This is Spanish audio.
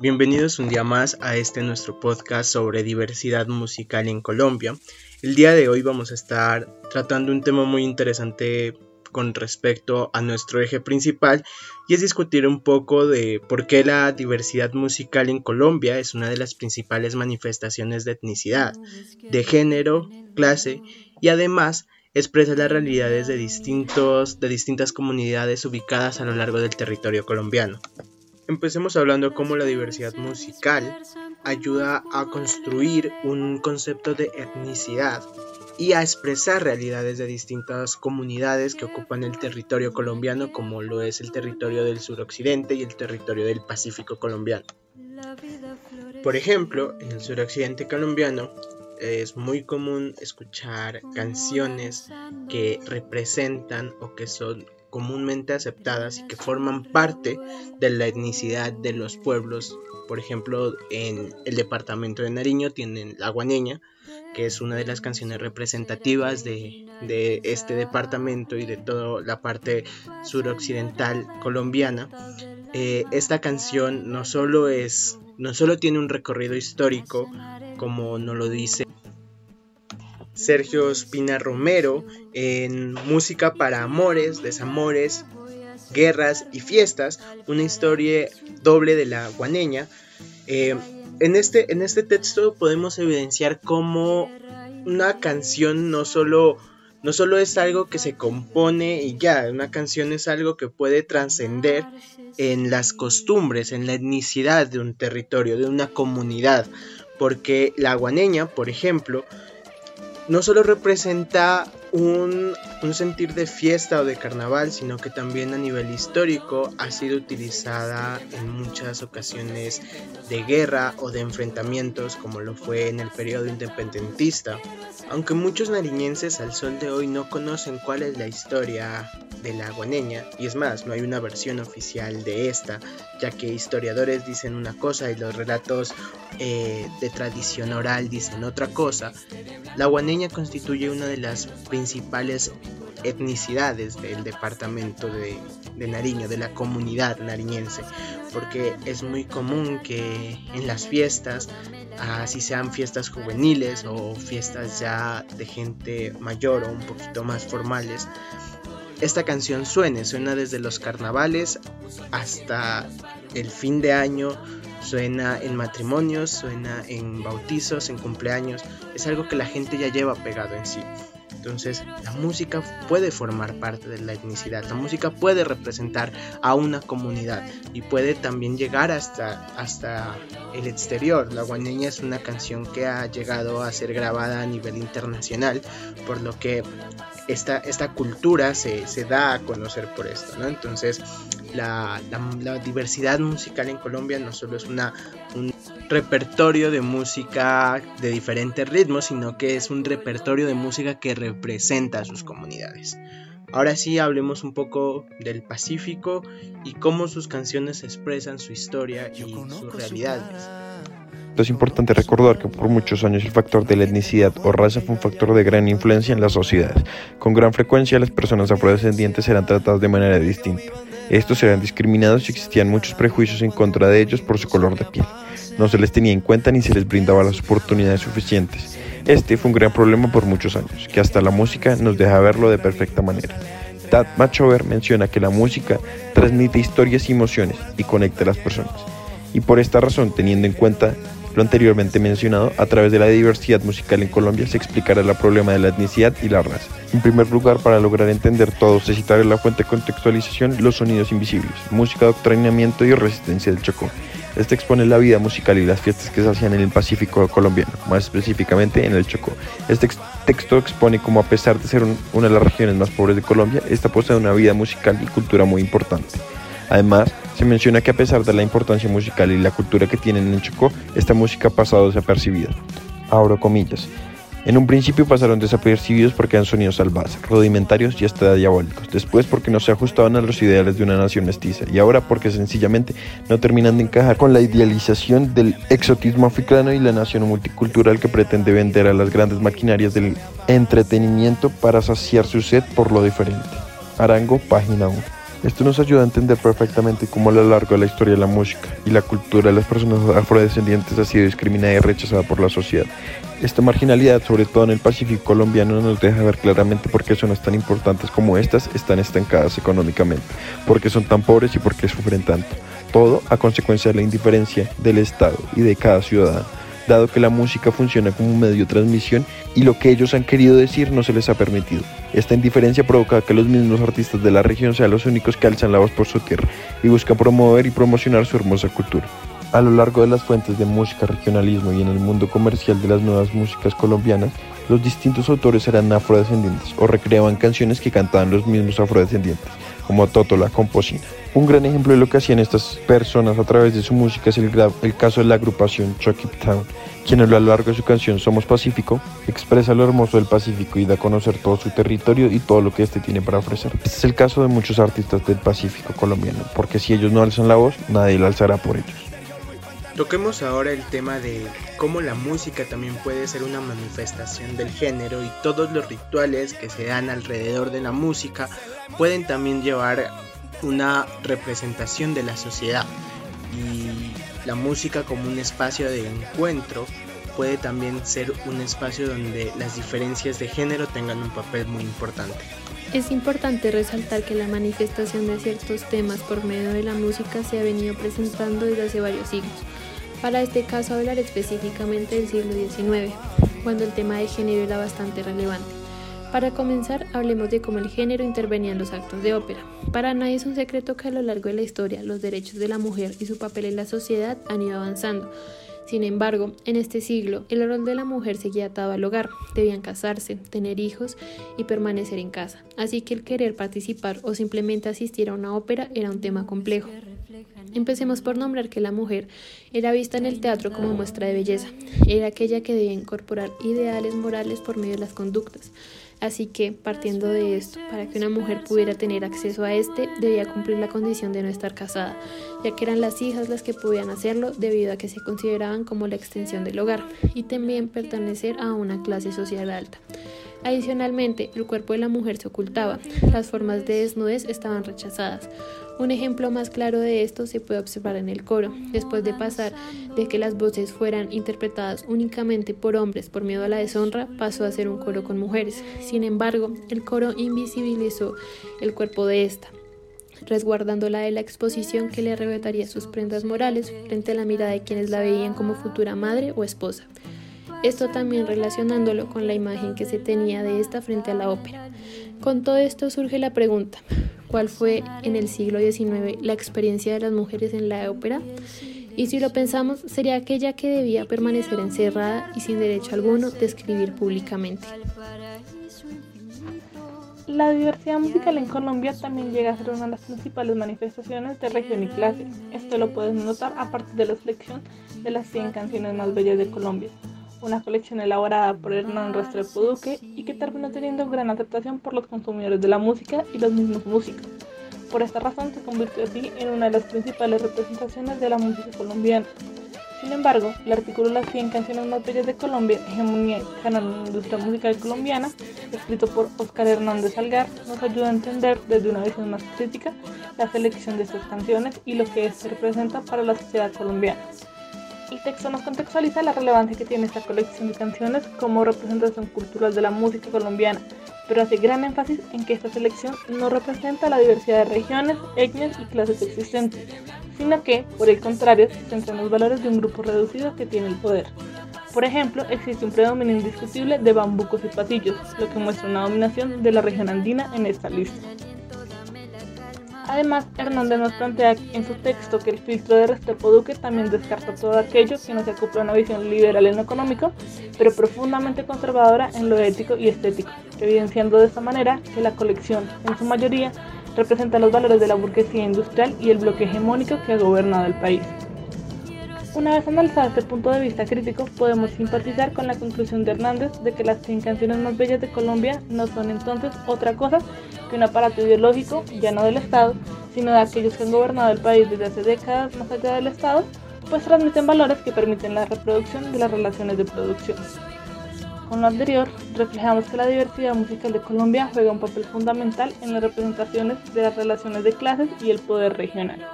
Bienvenidos un día más a este nuestro podcast sobre diversidad musical en Colombia. El día de hoy vamos a estar tratando un tema muy interesante con respecto a nuestro eje principal y es discutir un poco de por qué la diversidad musical en Colombia es una de las principales manifestaciones de etnicidad, de género, clase y además expresa las realidades de, distintos, de distintas comunidades ubicadas a lo largo del territorio colombiano. Empecemos hablando cómo la diversidad musical ayuda a construir un concepto de etnicidad y a expresar realidades de distintas comunidades que ocupan el territorio colombiano como lo es el territorio del suroccidente y el territorio del Pacífico colombiano. Por ejemplo, en el suroccidente colombiano es muy común escuchar canciones que representan o que son comúnmente aceptadas y que forman parte de la etnicidad de los pueblos. Por ejemplo, en el departamento de Nariño tienen La Guaneña, que es una de las canciones representativas de, este departamento y de toda la parte suroccidental colombiana. Eh, esta canción no solo es, no solo tiene un recorrido histórico, como nos lo dice Sergio Espina Romero en Música para Amores, Desamores, Guerras y Fiestas, una historia doble de la guaneña. Eh, en este, en este texto podemos evidenciar cómo una canción no solo, no solo es algo que se compone y ya, una canción es algo que puede trascender en las costumbres, en la etnicidad de un territorio, de una comunidad, porque la guaneña, por ejemplo, no solo representa un, sentir de fiesta o de carnaval, sino que también a nivel histórico ha sido utilizada en muchas ocasiones de guerra o de enfrentamientos, como lo fue en el periodo independentista. Aunque muchos nariñenses al sol de hoy no conocen cuál es la historia de la guaneña, y es más, no hay una versión oficial de esta, ya que historiadores dicen una cosa y los relatos eh, de tradición oral dicen otra cosa, la guaneña constituye una de las etnicidades del departamento de, Nariño, de la comunidad nariñense, porque es muy común que en las fiestas, así sean fiestas juveniles o fiestas ya de gente mayor o un poquito más formales, esta canción suene, suena desde los carnavales hasta el fin de año, suena en matrimonios, suena en bautizos, en cumpleaños, es algo que la gente ya lleva pegado en sí. Entonces, la música puede formar parte de la etnicidad, la música puede representar a una comunidad y puede también llegar hasta, hasta el exterior. La guaneña es una canción que ha llegado a ser grabada a nivel internacional, por lo que esta, esta cultura se, da a conocer por esto, ¿no? Entonces, la, la, diversidad musical en Colombia no solo es una, un repertorio de música de diferentes ritmos, sino que es un repertorio de música que representa a sus comunidades. Ahora sí hablemos un poco del Pacífico y cómo sus canciones expresan su historia y sus realidades. Es importante recordar que por muchos años el factor de la etnicidad o raza fue un factor de gran influencia en las sociedades. Con gran frecuencia las personas afrodescendientes eran tratadas de manera distinta. Estos eran discriminados y existían muchos prejuicios en contra de ellos por su color de piel. No se les tenía en cuenta ni se les brindaba las oportunidades suficientes. Este fue un gran problema por muchos años, que hasta la música nos deja verlo de perfecta manera. Tad Machover menciona que la música transmite historias y emociones y conecta a las personas. Y por esta razón, teniendo en cuenta lo anteriormente mencionado, a través de la diversidad musical en Colombia se explicará el problema de la etnicidad y la raza. En primer lugar, para lograr entender todo, se citará la fuente de contextualización los sonidos invisibles, música, adoctrinamiento y resistencia del Chocó. Este expone la vida musical y las fiestas que se hacían en el Pacífico colombiano, más específicamente en el Chocó. Este texto expone cómo a pesar de ser una de las regiones más pobres de Colombia, esta posee una vida musical y cultura muy importante. Además, se menciona que a pesar de la importancia musical y la cultura que tienen en Chocó, esta música ha pasado desapercibida. Abro comillas. En un principio pasaron desapercibidos porque eran sonidos salvajes, rudimentarios y hasta diabólicos. Después porque no se ajustaban a los ideales de una nación mestiza. Y ahora porque sencillamente no terminan de encajar con la idealización del exotismo africano y la nación multicultural que pretende vender a las grandes maquinarias del entretenimiento para saciar su sed por lo diferente. Arango, página 1. Esto nos ayuda a entender perfectamente cómo a lo largo de la historia de la música y la cultura de las personas afrodescendientes ha sido discriminada y rechazada por la sociedad. Esta marginalidad, sobre todo en el Pacífico colombiano, nos deja ver claramente por qué zonas tan importantes como estas están estancadas económicamente, por qué son tan pobres y por qué sufren tanto. Todo a consecuencia de la indiferencia del Estado y de cada ciudadano dado que la música funciona como un medio de transmisión y lo que ellos han querido decir no se les ha permitido. Esta indiferencia provoca que los mismos artistas de la región sean los únicos que alzan la voz por su tierra y buscan promover y promocionar su hermosa cultura. A lo largo de las fuentes de música, regionalismo y en el mundo comercial de las nuevas músicas colombianas, los distintos autores eran afrodescendientes o recreaban canciones que cantaban los mismos afrodescendientes como Toto la Composina. Un gran ejemplo de lo que hacían estas personas a través de su música es el, el caso de la agrupación Chucky Town, quien a lo largo de su canción Somos Pacífico expresa lo hermoso del Pacífico y da a conocer todo su territorio y todo lo que éste tiene para ofrecer. Este es el caso de muchos artistas del Pacífico colombiano, porque si ellos no alzan la voz, nadie la alzará por ellos. Toquemos ahora el tema de cómo la música también puede ser una manifestación del género y todos los rituales que se dan alrededor de la música pueden también llevar una representación de la sociedad y la música como un espacio de encuentro puede también ser un espacio donde las diferencias de género tengan un papel muy importante. Es importante resaltar que la manifestación de ciertos temas por medio de la música se ha venido presentando desde hace varios siglos para este caso hablar específicamente del siglo XIX, cuando el tema de género era bastante relevante. Para comenzar, hablemos de cómo el género intervenía en los actos de ópera. Para nadie es un secreto que a lo largo de la historia los derechos de la mujer y su papel en la sociedad han ido avanzando. Sin embargo, en este siglo, el rol de la mujer seguía atado al hogar. Debían casarse, tener hijos y permanecer en casa. Así que el querer participar o simplemente asistir a una ópera era un tema complejo. Empecemos por nombrar que la mujer era vista en el teatro como muestra de belleza. Era aquella que debía incorporar ideales morales por medio de las conductas. Así que, partiendo de esto, para que una mujer pudiera tener acceso a este, debía cumplir la condición de no estar casada, ya que eran las hijas las que podían hacerlo debido a que se consideraban como la extensión del hogar, y también pertenecer a una clase social alta. Adicionalmente, el cuerpo de la mujer se ocultaba, las formas de desnudez estaban rechazadas. Un ejemplo más claro de esto se puede observar en el coro. Después de pasar de que las voces fueran interpretadas únicamente por hombres por miedo a la deshonra, pasó a ser un coro con mujeres. Sin embargo, el coro invisibilizó el cuerpo de esta resguardándola de la exposición que le arrebataría sus prendas morales frente a la mirada de quienes la veían como futura madre o esposa. Esto también relacionándolo con la imagen que se tenía de esta frente a la ópera. Con todo esto surge la pregunta, cuál fue en el siglo XIX la experiencia de las mujeres en la ópera. Y si lo pensamos, sería aquella que debía permanecer encerrada y sin derecho alguno de escribir públicamente. La diversidad musical en Colombia también llega a ser una de las principales manifestaciones de región y clase. Esto lo puedes notar a partir de la selección de las 100 canciones más bellas de Colombia una colección elaborada por Hernán Restrepo Duque y que terminó teniendo gran aceptación por los consumidores de la música y los mismos músicos. Por esta razón se convirtió así en una de las principales representaciones de la música colombiana. Sin embargo, el artículo Las 100 canciones más bellas de Colombia, hegemonía y canal de la industria musical colombiana, escrito por Oscar Hernández Algar, nos ayuda a entender desde una visión más crítica la selección de estas canciones y lo que esto representa para la sociedad colombiana. El texto nos contextualiza la relevancia que tiene esta colección de canciones como representación cultural de la música colombiana, pero hace gran énfasis en que esta selección no representa la diversidad de regiones, etnias y clases existentes, sino que, por el contrario, se centra en los valores de un grupo reducido que tiene el poder. Por ejemplo, existe un predominio indiscutible de bambucos y patillos, lo que muestra una dominación de la región andina en esta lista. Además, Hernández nos plantea en su texto que el filtro de Restrepo Duque también descarta todo aquello que no se acopla a una visión liberal en lo económico, pero profundamente conservadora en lo ético y estético, evidenciando de esta manera que la colección, en su mayoría, representa los valores de la burguesía industrial y el bloque hegemónico que ha gobernado el país. Una vez analizado este punto de vista crítico, podemos simpatizar con la conclusión de Hernández de que las 100 canciones más bellas de Colombia no son entonces otra cosa que un aparato ideológico, ya no del Estado, sino de aquellos que han gobernado el país desde hace décadas más allá del Estado, pues transmiten valores que permiten la reproducción de las relaciones de producción. con lo anterior, reflejamos que la diversidad musical de Colombia juega un papel fundamental en las representaciones de las relaciones de clases y el poder regional.